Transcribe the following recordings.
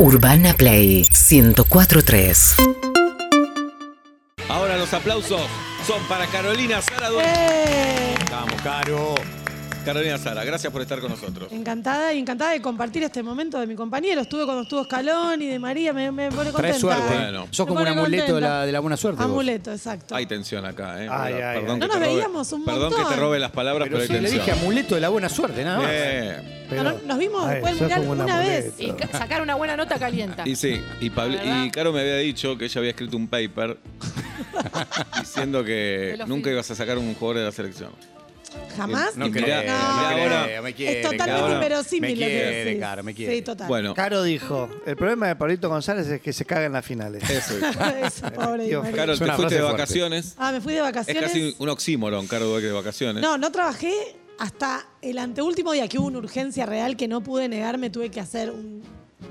Urbana Play 1043. Ahora los aplausos son para Carolina Sara. ¡Eh! Vamos, Caro. Carolina Sara, gracias por estar con nosotros. Encantada y encantada de compartir este momento de mi compañero. Estuve cuando estuvo Escalón y de María, me, me pone contenta. Trae suerte. Bueno. Sos como un amuleto de la, de la buena suerte. vos. Amuleto, exacto. Hay tensión acá, ¿eh? Ay, Perdón ay, que. No te nos robe- veíamos un Perdón que montón. te robe las palabras, pero, Pero hay sí, le tensión. dije amuleto de la buena suerte, nada más. Eh, No, no, nos vimos después del mundial una vez. Y ca- sacar una buena nota calienta. y sí, y, y Caro me había dicho que ella había escrito un paper diciendo que nunca ibas a sacar un jugador de la selección. ¿Jamás? No No creo, no ahora- creo, me quiere, es totalmente Caro. inverosímil Me lo que quiere, decís. Caro, me quiere. Sí, total. Bueno, Caro dijo, el problema de Pablito González es que se caga en las finales. eso es. Eso, pobre Di Dios. Caro, Es te fuiste de fuerte. vacaciones. Ah, me fui de Es vacaciones. casi un oxímoron, Caro, de vacaciones. No, no trabajé hasta el anteúltimo día que hubo una urgencia real que no pude negarme. Tuve que hacer un-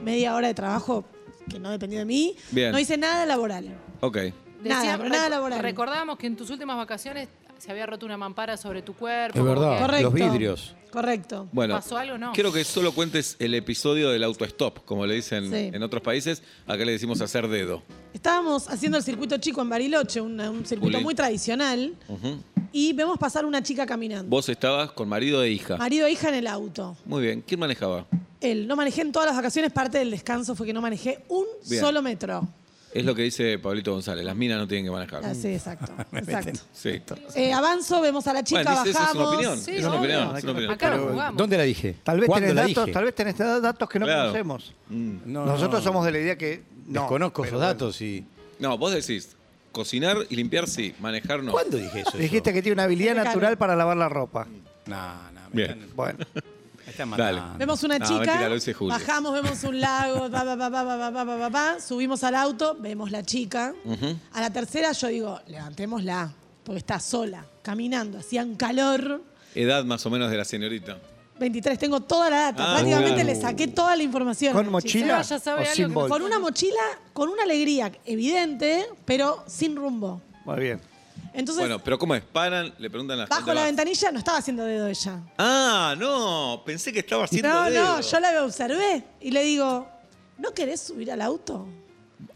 media hora de trabajo que no dependió de mí. Bien. No hice nada laboral. Ok. Nada, pero nada reco- laboral. Recordábamos que en tus últimas vacaciones se había roto una mampara sobre tu cuerpo. Es verdad. Correcto. Los vidrios. Correcto. Bueno, ¿Pasó algo o no? quiero que solo cuentes el episodio del autostop, como le dicen Sí. en otros países. Acá le decimos hacer dedo. Estábamos haciendo el circuito chico en Bariloche, un, un circuito Juli. muy tradicional, Ujú. y vemos pasar una chica caminando. Vos estabas con marido e hija. Marido e hija en el auto. Muy bien. ¿Quién manejaba? Él, no manejé en todas las vacaciones, parte del descanso fue que no manejé un Bien. solo metro. Es lo que dice Pablito González. Las minas no tienen que manejar. Ah, sí, exacto. exacto. Sí. Eh, avanzo, vemos a la chica, Bueno, dice, eso es una bajamos. opinión. Sí, es una obvio. opinión. es una opinión. Acá Pero, lo jugamos. ¿Dónde la dije? Tal vez, ¿Cuándo tenés la datos, dije? tal vez tenés datos que no Claro. conocemos. Mm. No, Nosotros no. somos de la idea que no. Desconozco pero esos datos y. No, vos decís, cocinar y limpiar sí, manejar no. ¿Cuándo dije eso? Dijiste que tiene una habilidad natural para lavar la ropa. No, no. me Bien. están- Bueno, Dale. matando. Vemos una No, chica, mentira, lo dice Julio. bajamos, vemos un lago, subimos al auto, vemos la chica. A la tercera yo digo, levantémosla, porque está sola, caminando, hacían calor. Edad más o menos de la señorita. 23, tengo toda la data, Ah, prácticamente claro. le saqué toda la información. a ¿con la mochila ya sabe o algo sin que- bolsa? Con una mochila, con una alegría evidente, pero sin rumbo. Muy bien. Entonces, Bueno, pero ¿cómo es? Paran, le preguntan a la bajo la ventanilla, no estaba haciendo dedo ella. Ah, no. Pensé que estaba haciendo No, dedo. no, yo la observé y le digo, ¿no querés subir al auto?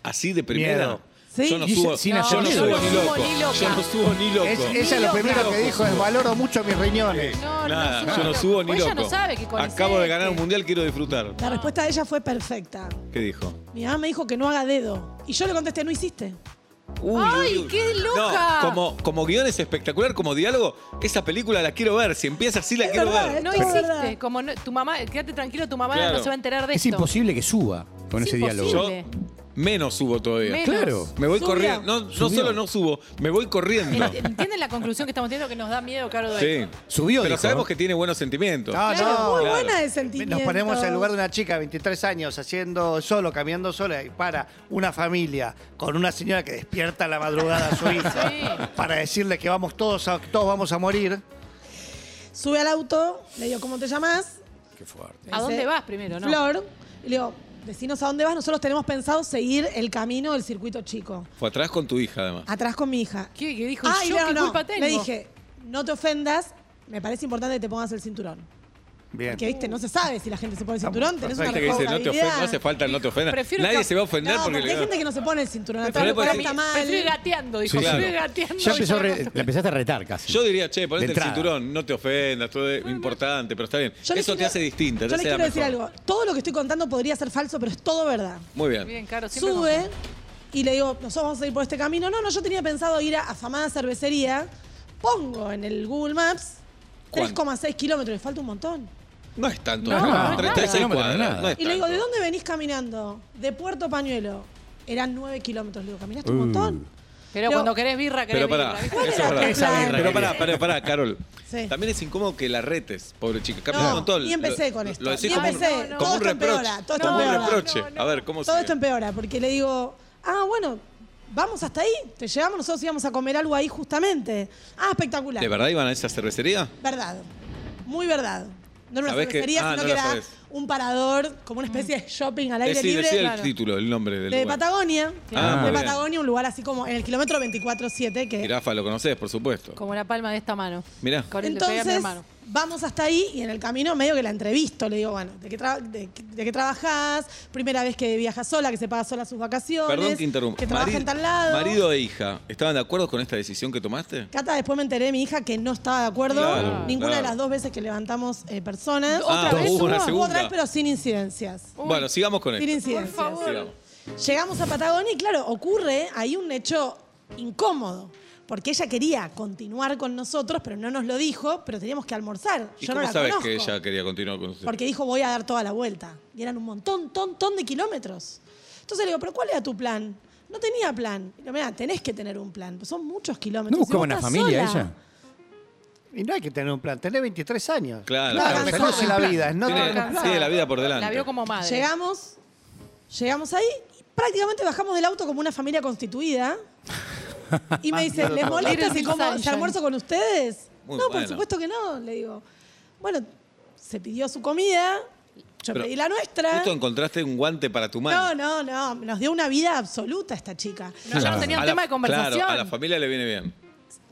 Así de primera. Miedo. Sí. Yo no subo, sin yo no subo ni no loco. ni loca. Yo no subo ni loco. Es- ella lo loca. primero que dijo es valoro mucho mis riñones. No, Nada, no, yo no subo ni Pues loco. ella no sabe que Acabo de ganar un mundial, quiero disfrutar. La respuesta de ella fue perfecta. ¿Qué dijo? Mi mamá me dijo que no haga dedo. Y yo le contesté, no hiciste. Uy, ¡Ay, uy, uy. qué loca! No, como, como guion es espectacular, como diálogo, esa película la quiero ver. Si empieza así, la Es quiero verdad, ver. No es verdad. Como no- tu mamá, quédate tranquilo, tu mamá Claro. no se va a enterar de Es esto. imposible que suba con Es ese diálogo. Yo menos subo todavía. Menos. Claro. Me voy Subió. corriendo. No, no Subió. solo no subo, me voy corriendo. Ent- ¿Entienden la conclusión que estamos teniendo que nos da miedo, Caro? de Sí. Subió, Pero dijo, sabemos que tiene buenos sentimientos. No, Claro, no. muy claro. buena de sentimiento. Nos ponemos en el lugar de una chica de 23 años haciendo solo, caminando sola y para una familia con una señora que despierta a la madrugada a su hija Sí. para decirle que vamos todos a, todos vamos a morir. Sube al auto, le digo, ¿cómo te llamas? Qué fuerte. ¿A dónde vas primero, no? Flor. Y le digo, decinos a dónde vas. Nosotros tenemos pensado seguir el camino del circuito chico. Fue atrás con tu hija, además. Atrás con mi hija. ¿Qué, qué dijo? Ah, y yo no, qué no. culpa tengo? Le dije, no te ofendas, me parece importante que te pongas el cinturón. Bien. Porque, viste, no se sabe si la gente se pone el cinturón, tenés una que dice, no te ofendas, no hace falta, no te ofendas. Prefiero Nadie que- se va a ofender No, porque, porque le hay gente que no se pone el cinturón atrás, lo cual está mal. Prefiero ir gateando, dijo. Sí, claro. Prefiero ir gateando. Ya empezó a re- la empezaste a retar casi. Yo diría, che, ponete De el entrada. cinturón, no te ofendas, todo es importante, pero está bien. Yo Eso te quiero- hace distinta, te Yo le hace quiero decir mejor. algo. Todo lo que estoy contando podría ser falso, pero es todo verdad. Muy bien. Bien, Caro, siempre Sube y le digo, nosotros vamos a ir por este camino. No, no, yo tenía pensado ir a afamada cervecería. Pongo en el Google Maps ¿Cuánto? 3,6 kilómetros. Le falta un montón. No es tanto, No, no, no es 36 nada. cuadras. No es Y le digo, ¿de dónde venís caminando? De Puerto Pañuelo. Eran 9 kilómetros. Le digo, ¿caminaste un montón? Pero cuando querés birra, querés Pero pará, birra. ¿viste? ¿Cuál eso era es verdad. tu plan? Pero pará, pará, pará, Carol. Sí. También es incómodo que la retes, pobre chica. Camina No, un montón. y empecé Lo- con esto. Lo decís Y como, empecé. Todo un esto reproche. empeora, todo esto como un empeora. reproche. No, no. A ver, ¿cómo Todo sigue? esto empeora, porque le digo, ah, bueno, vamos hasta ahí, te llevamos, nosotros íbamos a comer algo ahí justamente. Ah, espectacular. ¿De verdad iban a esa cervecería? Verdad. Muy verdad. No era una ¿Sabés que- cervecería, ah, sino no que la era sabés. un parador, como una especie de shopping al aire Decí, libre. decí el Claro. título, el nombre del De lugar. Patagonia. Ah, muy de bien. Patagonia, un lugar así como en el kilómetro 24-7 que Jirafa, lo conoces, por supuesto. Como la palma de esta mano. Mirá. Con el a mi Entonces, hermano. Vamos hasta ahí y en el camino medio que la entrevisto. Le digo, bueno, ¿de qué, tra- de, qué- de qué trabajás? Primera vez que viajas sola, que se paga sola sus vacaciones. Perdón que interrumpa. Que trabaja en tal lado. Marido e hija, ¿estaban de acuerdo con esta decisión que tomaste? Cata, después me enteré de mi hija que no estaba de acuerdo. Claro, Ninguna claro. de las dos veces que levantamos eh, personas. Ah, ¿Otra vez hubo una segunda. otra vez, pero sin incidencias. Bueno, sigamos con Sin esto. incidencias. Por favor. Sigamos. Llegamos a Patagonia y claro, ocurre ahí un hecho incómodo. Porque ella quería continuar con nosotros, pero no nos lo dijo, pero teníamos que almorzar. ¿Y Yo cómo no la sabes conozco. que ella quería continuar con usted? Porque dijo, voy a dar toda la vuelta. Y eran un montón, ton, ton de kilómetros. Entonces le digo, ¿pero cuál era tu plan? No tenía plan. Y le digo, mira, tenés que tener un plan. Pues son muchos kilómetros. ¿No buscaba una familia sola. ella? Y no hay que tener un plan. Tenés 23 años. Claro, Claro, claro. mejor la vida. es No Tiene, un plan. tiene la vida por delante. La vio como madre. Llegamos, llegamos ahí y prácticamente bajamos del auto como una familia constituida. Y me dice, ¿les molesta si, como, Sunshine. almuerzo con ustedes? Muy no, por supuesto que no, le digo. Bueno, se pidió su comida, yo Pero pedí la nuestra. Justo encontraste un guante para tu No, mano. no, no, nos dio una vida absoluta esta chica. No, ya no tenía un tema de conversación. Claro, a la familia le viene bien,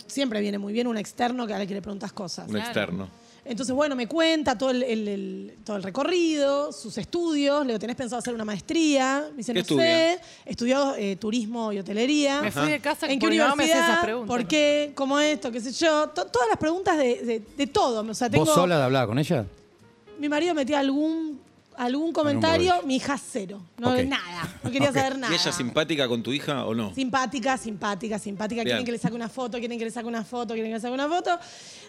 Siempre viene muy bien un externo que a la que le preguntas cosas. un externo. Entonces, bueno, me cuenta todo el, el- el- todo el recorrido, sus estudios. Le digo, ¿tenés pensado hacer una maestría? Me dice, ¿Qué no estudia? sé. Estudió eh, turismo y hotelería. Me fui de casa ¿En qué porque mi mamá me hacía universidad? esas preguntas. ¿Por qué? ¿Cómo esto? ¿Qué sé yo? To- todas las preguntas de, de- de todo. O sea, tengo, ¿Vos sola hablaba con ella? Mi marido metía algún, algún comentario, mi hija cero. No, Ok. nada. No quería saber nada. ¿Y ella simpática con tu hija o no? Simpática, simpática, simpática. Bien. Quieren que le saque una foto, quieren que le saque una foto, quieren que le saque una foto.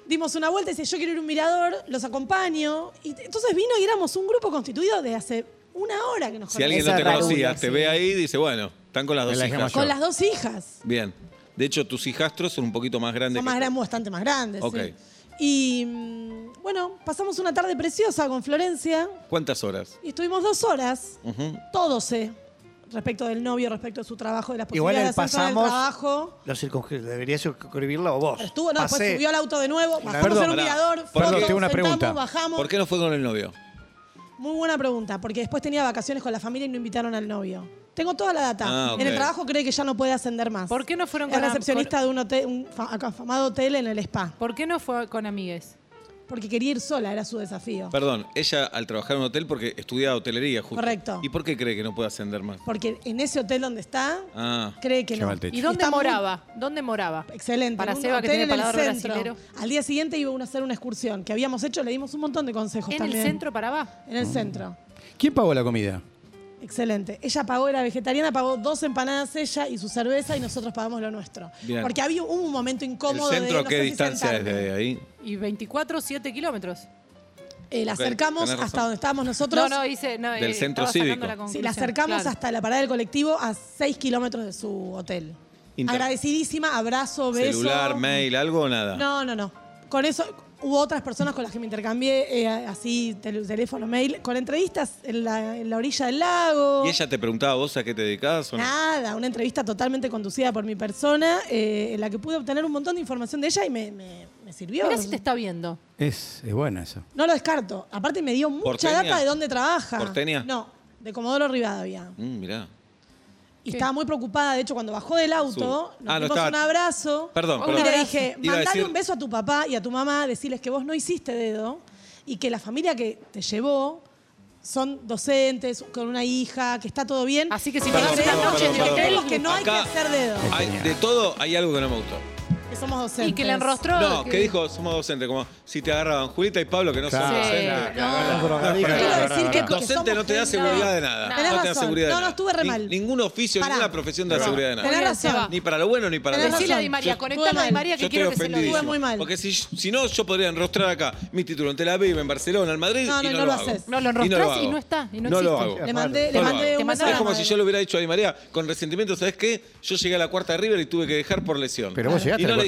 Dimos una vuelta y dice, yo quiero ir a un mirador, los acompaño. Y t- entonces vino y éramos un grupo constituido de hace una hora que nos Si alguien no te conocía, te sí. ve ahí y dice, bueno, están con las dos la hija hijas. mayor. Con las dos hijas. Bien. De hecho, tus hijastros son un poquito más grandes Son más que grandes, bastante más grandes. Ok. Y mm, bueno, pasamos una tarde preciosa con Florencia ¿Cuántas horas? y estuvimos dos horas. Ujú. Todo sé respecto del novio, respecto de su trabajo, de las Igual posibilidades de hacer pasamos. el trabajo. Lo circunscri- deberías circunscribirlo vos. Estuvo, no, después subió al auto de nuevo, bajamos Perdón, en un mirador, Perdón, fotos, tengo una sentamos, pregunta. bajamos. ¿Por qué no fue con el novio? Muy buena pregunta, porque después tenía vacaciones con la familia y no invitaron al novio. Tengo toda la data. Ah, En el trabajo cree que ya no puede ascender más. ¿Por qué no fueron Es con am- recepcionista de un hotel, un fa- afamado hotel en el spa. ¿Por qué no fue con amigues? Porque quería ir sola, era su desafío. Perdón, ella al trabajar en un hotel porque estudia hotelería, justo. Correcto. ¿Y por qué cree que no puede ascender más? Porque en ese hotel donde está, Ah, cree que Lleva no. techo. ¿Y dónde Está muy- moraba? ¿Dónde moraba? Excelente. Para en un Seba, que hotel tiene en el centro. brasilero. Al día siguiente iba a hacer una excursión que habíamos hecho, le dimos un montón de consejos ¿En también. el centro para abajo? En el centro. ¿Quién pagó la comida? Excelente. Ella pagó, era vegetariana, pagó dos empanadas ella y su cerveza y nosotros pagamos lo nuestro. Bien. Porque había hubo un momento ¿el incómodo de centro a no qué sé si distancia es de ahí? Y 24, 7 kilómetros. Eh, la acercamos hasta donde estábamos nosotros. No, no, hice. No, Del eh, centro cívico. la Sí, la acercamos Claro. hasta la parada del colectivo a 6 kilómetros de su hotel. Inter- Agradecidísima, abrazo, beso. ¿Celular, mail, algo o nada? No, no, no. Con eso hubo otras personas con las que me intercambié eh, así tel- teléfono, mail, con entrevistas en la, en la orilla del lago. ¿Y ella te preguntaba vos a qué te dedicabas o no? Nada, una entrevista totalmente conducida por mi persona, eh, en la que pude obtener un montón de información de ella y me, me- me sirvió. Mirá si te está viendo. Es, es buena eso. No lo descarto. Aparte me dio mucha ¿Porteña? data de dónde trabaja. ¿Porteña? No, de Comodoro Rivadavia. Mm, mirá. Y estaba muy preocupada, de hecho, cuando bajó del auto, Sur. nos Ah, no dimos estaba- un abrazo. Perdón, Y perdón. le dije, mandale decir- un beso a tu papá y a tu mamá, decirles que vos no hiciste dedo y que la familia que te llevó son docentes, con una hija, que está todo bien. Así que si Perdón, me das una noche perdón, de que no hay que hacer dedo, Hay- de todo hay algo que no me gustó. Que somos docentes. y que le enrostró. No, que dijo, somos docentes, como si te agarraban Julita y Pablo, que no Claro. son Sí, docentes. no. Que, que Docente no te da seguridad de nada. No. No, te da seguridad de No, no, nada. estuve re Ni- mal. ningún oficio, Pará. ninguna profesión te da seguridad de nada. Tenés razón. Ni para lo bueno ni para lo malo. Decile a. Di María, conectalo a Di María que quiero que se lo diga. muy mal. Porque si, si no, yo podría enrostrar acá mi título en Tel Aviv, en Barcelona, en Madrid, No, no, no, no lo lo haces. No, lo no hago. y no está, y no lo existe. hago. Le mandé, No lo un Es como si yo le hubiera dicho a Di María, con resentimiento, ¿sabes qué? Yo llegué a la cuarta de River y tuve que dejar por lesión. Pero vos llegaste a la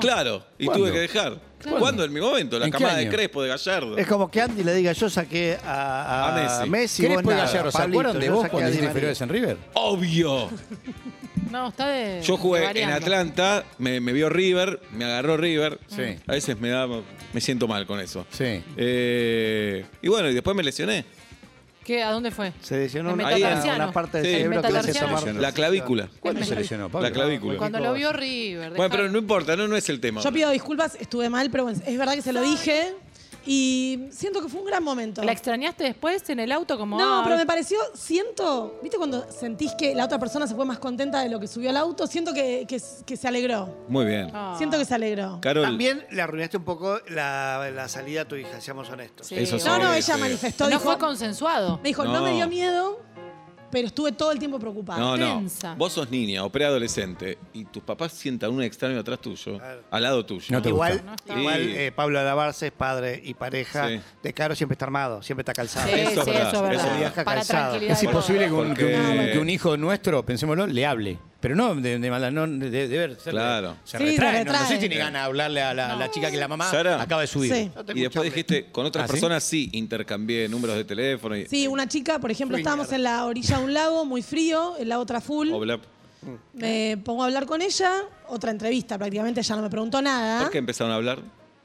Claro, y ¿Cuándo? tuve que dejar. ¿Cuándo? En mi momento, la ¿En qué camada de año? Crespo, de Gallardo. Es como que Andy le diga, yo saqué a, a, A Messi. Messi. ¿Qué vos después nada, Gallardo? ¿Se Pablito, acuerdan de yo vos saqué a cuando Di hiciste María. inferiores en River? Obvio. No, está de. Yo jugué de en variando. Atlanta, me, me vio River, me agarró River. Sí. A veces me da, me siento mal con eso. Sí. Eh, y bueno, y después me lesioné. ¿Qué? ¿A dónde fue? Se lesionó El una, metatarsiano. una parte del Sí. cerebro que le hace metatarsiano. tomar- La clavícula. ¿Cuándo se lesionó, Pablo? La clavícula. Cuando lo vio River. Bueno, pero dejá- no importa, no, no es el tema. Yo pido disculpas, estuve mal, pero bueno, es verdad que se lo dije. Y siento que fue un gran momento. ¿La extrañaste después en el auto como No, ah, pero me pareció, siento, ¿viste cuando sentís que la otra persona se fue más contenta de lo que subió al auto? Siento que, que- que se alegró. Muy bien. ah. Siento que se alegró. Carol, También le arruinaste un poco la, la salida a tu hija, seamos honestos. Sí, Eso sí. No, no, ella sí. manifestó. No dijo, fue consensuado. me dijo, no. No. me dio miedo, pero estuve todo el tiempo preocupada. no, no. tensa. Vos sos niña o preadolescente y tus papás sientan un extraño atrás tuyo, Claro. al lado tuyo. No te Igual, gusta. No está. igual Sí. eh, Pablo Alabarce es padre y pareja Sí. de Caro, siempre está armado, siempre está calzado. Sí, Eso es sí, verdad, eso es eso verdad. viaja Para calzado. tranquilidad. Es de imposible que todos. un, Porque- que un- que un hijo nuestro, pensémoslo, le hable. Pero no de, de maldad, no de, de ver. se- Claro. Se Sí, se retrae. No, no sé retrae. si tiene ganas de hablarle a la, la chica que la mamá Sara. acaba de subir. Sí. Yo tengo Y después mucha hambre. dijiste, con otras ¿Ah, sí? personas sí intercambié números de teléfono y Sí, una chica, por ejemplo, estábamos en la orilla de un lago muy frío, el lago Traful. o bla- Me pongo a hablar con ella, otra entrevista prácticamente, ella no me preguntó nada. ¿Por qué empezaron a hablar?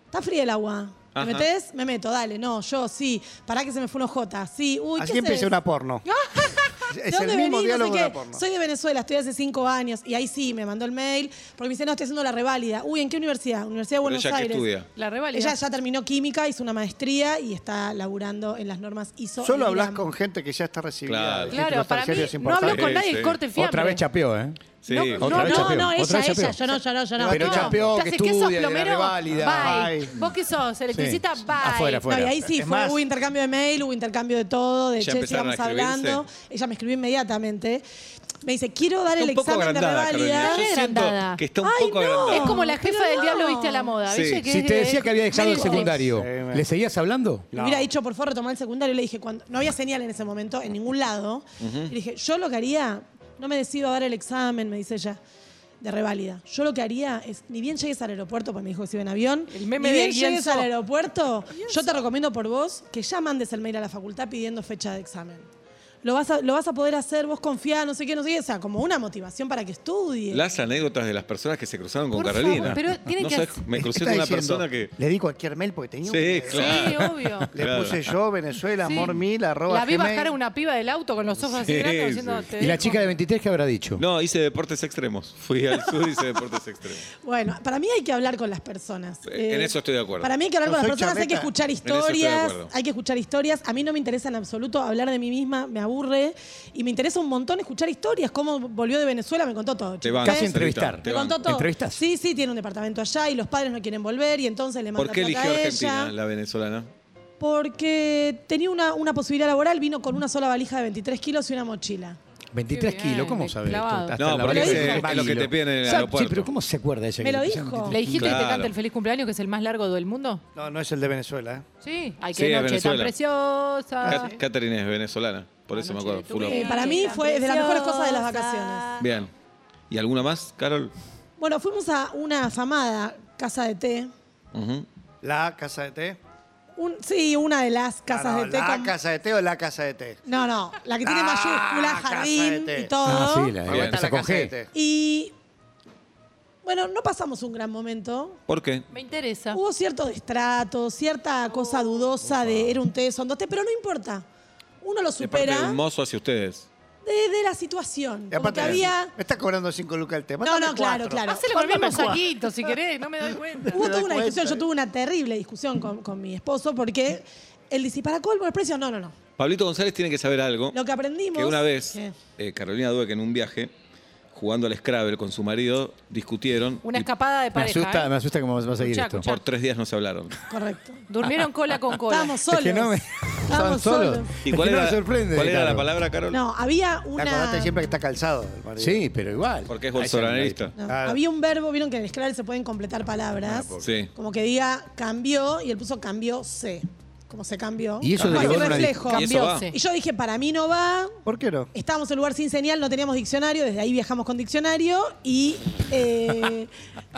Está fría el agua. ¿Me Ajá. metés? Me meto, dale. No, yo sí. Pará que se me fue un J. Sí, uy, Así ¿qué haces? una porno. ¿De es el dónde mismo venís? No sé diálogo de una porno. Soy de Venezuela, estoy hace cinco años. Y ahí sí, me mandó el mail. Porque me dice, no, estoy haciendo la reválida. Uy, ¿en qué universidad? Universidad de Buenos Aires. estudia. La reválida. Ella ya terminó química, hizo una maestría y está laburando en las normas ISO. Solo hablas con gente que ya está recibida. Claro. de Claro, para mí no hablo con nadie Sí, que sí. corte fiambre. Otra vez chapeó, ¿eh? Sí. No, Otra no, vez no, chapeó, no, otra ella, chapeó. ella, yo no, yo no, yo no. Pero no. chapeó, ¿Qué que haces? ¿Qué sos estudia, de la plomero? reválida. Bye. Bye. ¿Vos qué sos? ¿Electricista? Sí. Bye. Afuera, No, y ahí sí, Es fue, más- hubo intercambio de mail, hubo intercambio de todo, de ¿Ya che, empezaron a sigamos escribirse? hablando. Ella me escribió inmediatamente. Me dice, quiero dar Está el un poco examen de agrandada, reválida. Carolina. Yo Re siento agrandada. que está un Ay, poco no. agrandada. Es como la jefa Pero del diablo no. viste a la moda. Sí. ¿viste? Que Si es te de- decía que había dejado el Meryl Streep. secundario, Sí, me- ¿le seguías hablando? Me hubiera dicho, por favor, retomar el secundario. Le dije, cuando no había señal en ese momento, en ningún lado. Y le dije, yo lo que haría, no me decido a dar el examen, me dice ella, de reválida. Yo lo que haría es, ni bien llegues al aeropuerto, porque me dijo que se iba en avión, El meme ni de bien llegues al aeropuerto, yo te recomiendo por vos que ya mandes el mail a la facultad pidiendo fecha de examen. Lo vas a, lo vas a poder hacer, vos confía, no sé qué, no sé qué. O sea, como una motivación para que estudie. Las anécdotas de las personas que se cruzaron con Por Carolina. favor, pero tiene No que hacer- me ¿Qué crucé está con una diciendo? persona que. Le di cualquier mail porque tenía un- Sí, claro. Sí, obvio. Le Claro. puse yo, Venezuela, Sí. amor mil, arroba La vi gmail. bajar a una piba del auto con los ojos así Sí, grandes sí. diciendo, "Te ¿Y la dejo". chica de 23 qué habrá dicho? No, hice deportes extremos. Fui al sur y hice deportes extremos. Bueno, para mí hay que hablar con las personas. En eso estoy de acuerdo. Para mí hay que hablar No con las soy personas, hay que chameta. escuchar En eso estoy de historias, acuerdo. hay que escuchar historias. A mí no me interesa en absoluto hablar de mí misma, me aburre. Y me interesa un montón escuchar historias. Cómo volvió de Venezuela, me contó todo. Te van. Casi entrevistar. Te Me van. contó todo. ¿Entrevistas? Sí, sí, tiene un departamento allá y los padres no quieren volver y entonces le mandan ¿Por qué eligió a Argentina, ella. la venezolana? Porque tenía una, una posibilidad laboral, vino con una sola valija de 23 kilos y una mochila. 23 Qué bien, kilos, ¿cómo sabes? clavado. Hasta No, la porque es- de es 23 lo que te piden en el aeropuerto. Sí, pero ¿cómo se acuerda ella? Me que lo le pusieron dijo. 23? ¿Le dijiste que te Claro. cante el feliz cumpleaños, que es el más largo del mundo? No, no es el de Venezuela. ¿eh? Sí. Ay, Sí, qué es noche tan Venezuela. preciosa. Cat- Catherine es venezolana, por eso me acuerdo. de tu full on. vida. Eh, para mí fue de las mejores cosas de las vacaciones. Bien. ¿Y alguna más, Carol? Bueno, fuimos a una afamada casa de té. Ujú. La casa de té. Un- sí, una de las casas no, de té. ¿La con- casa de té o la casa de té? No, no, la que tiene Ah, mayúscula, casa de jardín té. y todo. Ah, sí, la Me empieza con casa de G. té. Y bueno, no pasamos un gran momento. ¿Por qué? Me interesa. Hubo cierto destrato, cierta cosa dudosa de era un té, son dos té, pero no importa. Uno lo De parte de supera un mozo hacia ustedes. De, de la situación. Y Como aparte, que había. me está cobrando 5 lucas el té. No, no, claro, cuatro. claro. Hacele con el mismo Mándame cuatro. saquito si querés, no me doy cuenta. Hubo toda una discusión, yo tuve una terrible discusión con, con mi esposo porque él dice, ¿para colmo el precio? No, no, no. Pablito González tiene que saber algo. Lo que aprendimos. Que una vez, ¿Qué? eh, Carolina Dueck en un viaje, jugando al Scrabble con su marido, discutieron. Una y escapada de Me pareja. asusta, ¿eh? me asusta cómo va a seguir Escuchá, esto. escuchá. por tres días no se hablaron. Correcto. Durmieron cola con cola. Estábamos solos. Es que no me... Estábamos ¿Estaban solos? solos. ¿Y Es cuál que no era, me sorprende, cuál era la palabra, Carol? No, había Te una. acordate siempre que está calzado. el marido. Sí, pero igual. Porque es. No, Claro. Había un verbo, vieron que en el Scrabble se pueden completar palabras. Sí. Como que diga cambió y él puso cambió se. Como se cambió. Y eso Como derivó en una reflejo. ¿Y eso va? Cambióse. Y yo dije, para mí no va. ¿Por qué no? Estábamos en un lugar sin señal, no teníamos diccionario, desde ahí viajamos con diccionario y. eh,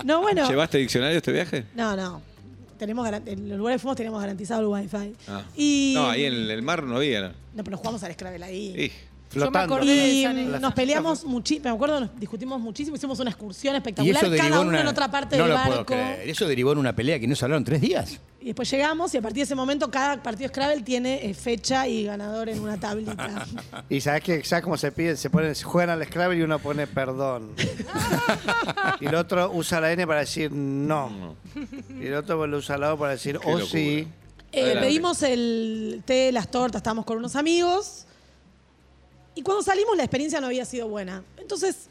no, bueno. ¿Llevaste diccionario este viaje? No, no. Tenemos garan- en los lugares que fuimos teníamos garantizado el wifi. Ah. Y, No, ahí en el mar no había. ¿no? No, pero jugamos al Scrabble ahí. Flotando. acordé Y nos peleamos muchísimo, me acuerdo, nos discutimos muchísimo, hicimos una excursión espectacular, cada uno una. en otra parte no del lo puedo barco. creer. Eso derivó en una pelea que no se hablaron tres días. Y después llegamos y a partir de ese momento cada partido Scrabble tiene eh, fecha y ganador en una tablita. Y sabes que sabes cómo se pide, se ponen, juegan al Scrabble y uno pone perdón. y el otro usa la N para decir no. Y el otro lo usa la O para decir oh sí. Eh, pedimos el té, las tortas, estábamos con unos amigos. Y cuando salimos la experiencia no había sido buena. Entonces,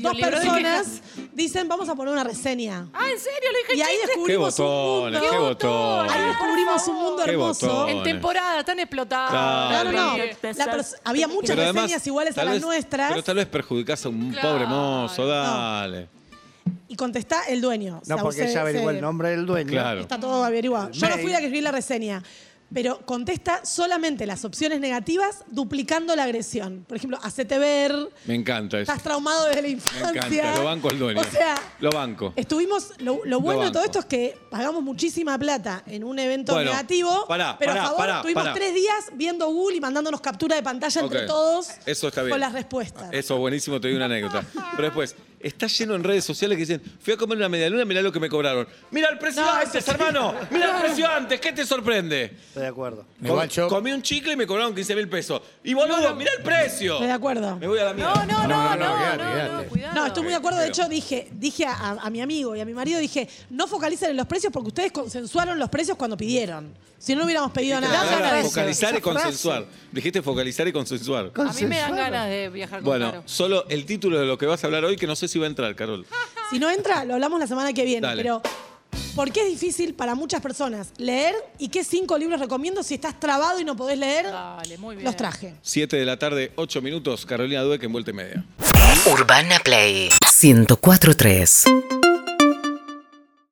dos de personas dicen, vamos a poner una reseña. Ah, ¿en serio? Le dije Y ahí chiste. Qué descubrimos un botones, mundo. qué botones. Ahí descubrimos un mundo Qué hermoso. botones. En temporada, están explotados. Claro. No, no, no. Dale. La pers- había muchas Pero además, reseñas iguales a tal las vez- nuestras. Pero tal vez perjudicás a un Claro. pobre mozo, dale. Y contesta el dueño. No, O sea, porque ella averiguó se- el nombre del dueño. Claro. Está todo averiguado. Yo no fui la que escribí la reseña. Pero contesta solamente las opciones negativas duplicando la agresión. Por ejemplo, hacete ver, Me encanta eso. estás traumado desde la Me infancia. encanta. Lo banco al dueño. O sea, Lo banco. Estuvimos, lo, lo bueno de todo esto es que pagamos muchísima plata en un evento Bueno, negativo, pará, pero pará, a favor pará, tuvimos tres días viendo Google y mandándonos captura de pantalla entre Ok. todos Eso está bien. con las respuestas. Eso es buenísimo, te doy una anécdota. Pero después, está lleno en redes sociales que dicen, fui a comer una medialuna, mirá lo que me cobraron. Mira el precio No, antes, eso sí. hermano. Mira el precio antes, ¿qué te sorprende? Estoy de acuerdo. Yo- Comí un chicle y me cobraron 15 mil pesos. Y boludo, mira el precio. Estoy de acuerdo. Me voy a la mierda. No, no, no, No, no, no, no, quédate, no, quédate. cuidado. No, estoy muy de acuerdo. De hecho, dije, dije a, a mi amigo y a mi marido, dije, no focalicen en los precios porque ustedes consensuaron los precios cuando pidieron. Si no, no hubiéramos pedido nada. palabra ganas de- focalizar y esa frase. consensuar. Dijiste focalizar y consensuar. A mí me dan ganas de viajar con Bueno, Caro. solo el título de lo que vas a hablar hoy, que no sé si va a entrar, Carol. Si no entra, lo hablamos la semana que viene. Dale. Pero, ¿por qué es difícil para muchas personas leer y qué cinco libros recomiendo si estás trabado y no podés leer? Dale, muy bien. Los traje. 7 de la tarde, 8 minutos, Carolina Dueck en vuelta y media. Urbana Play 1043.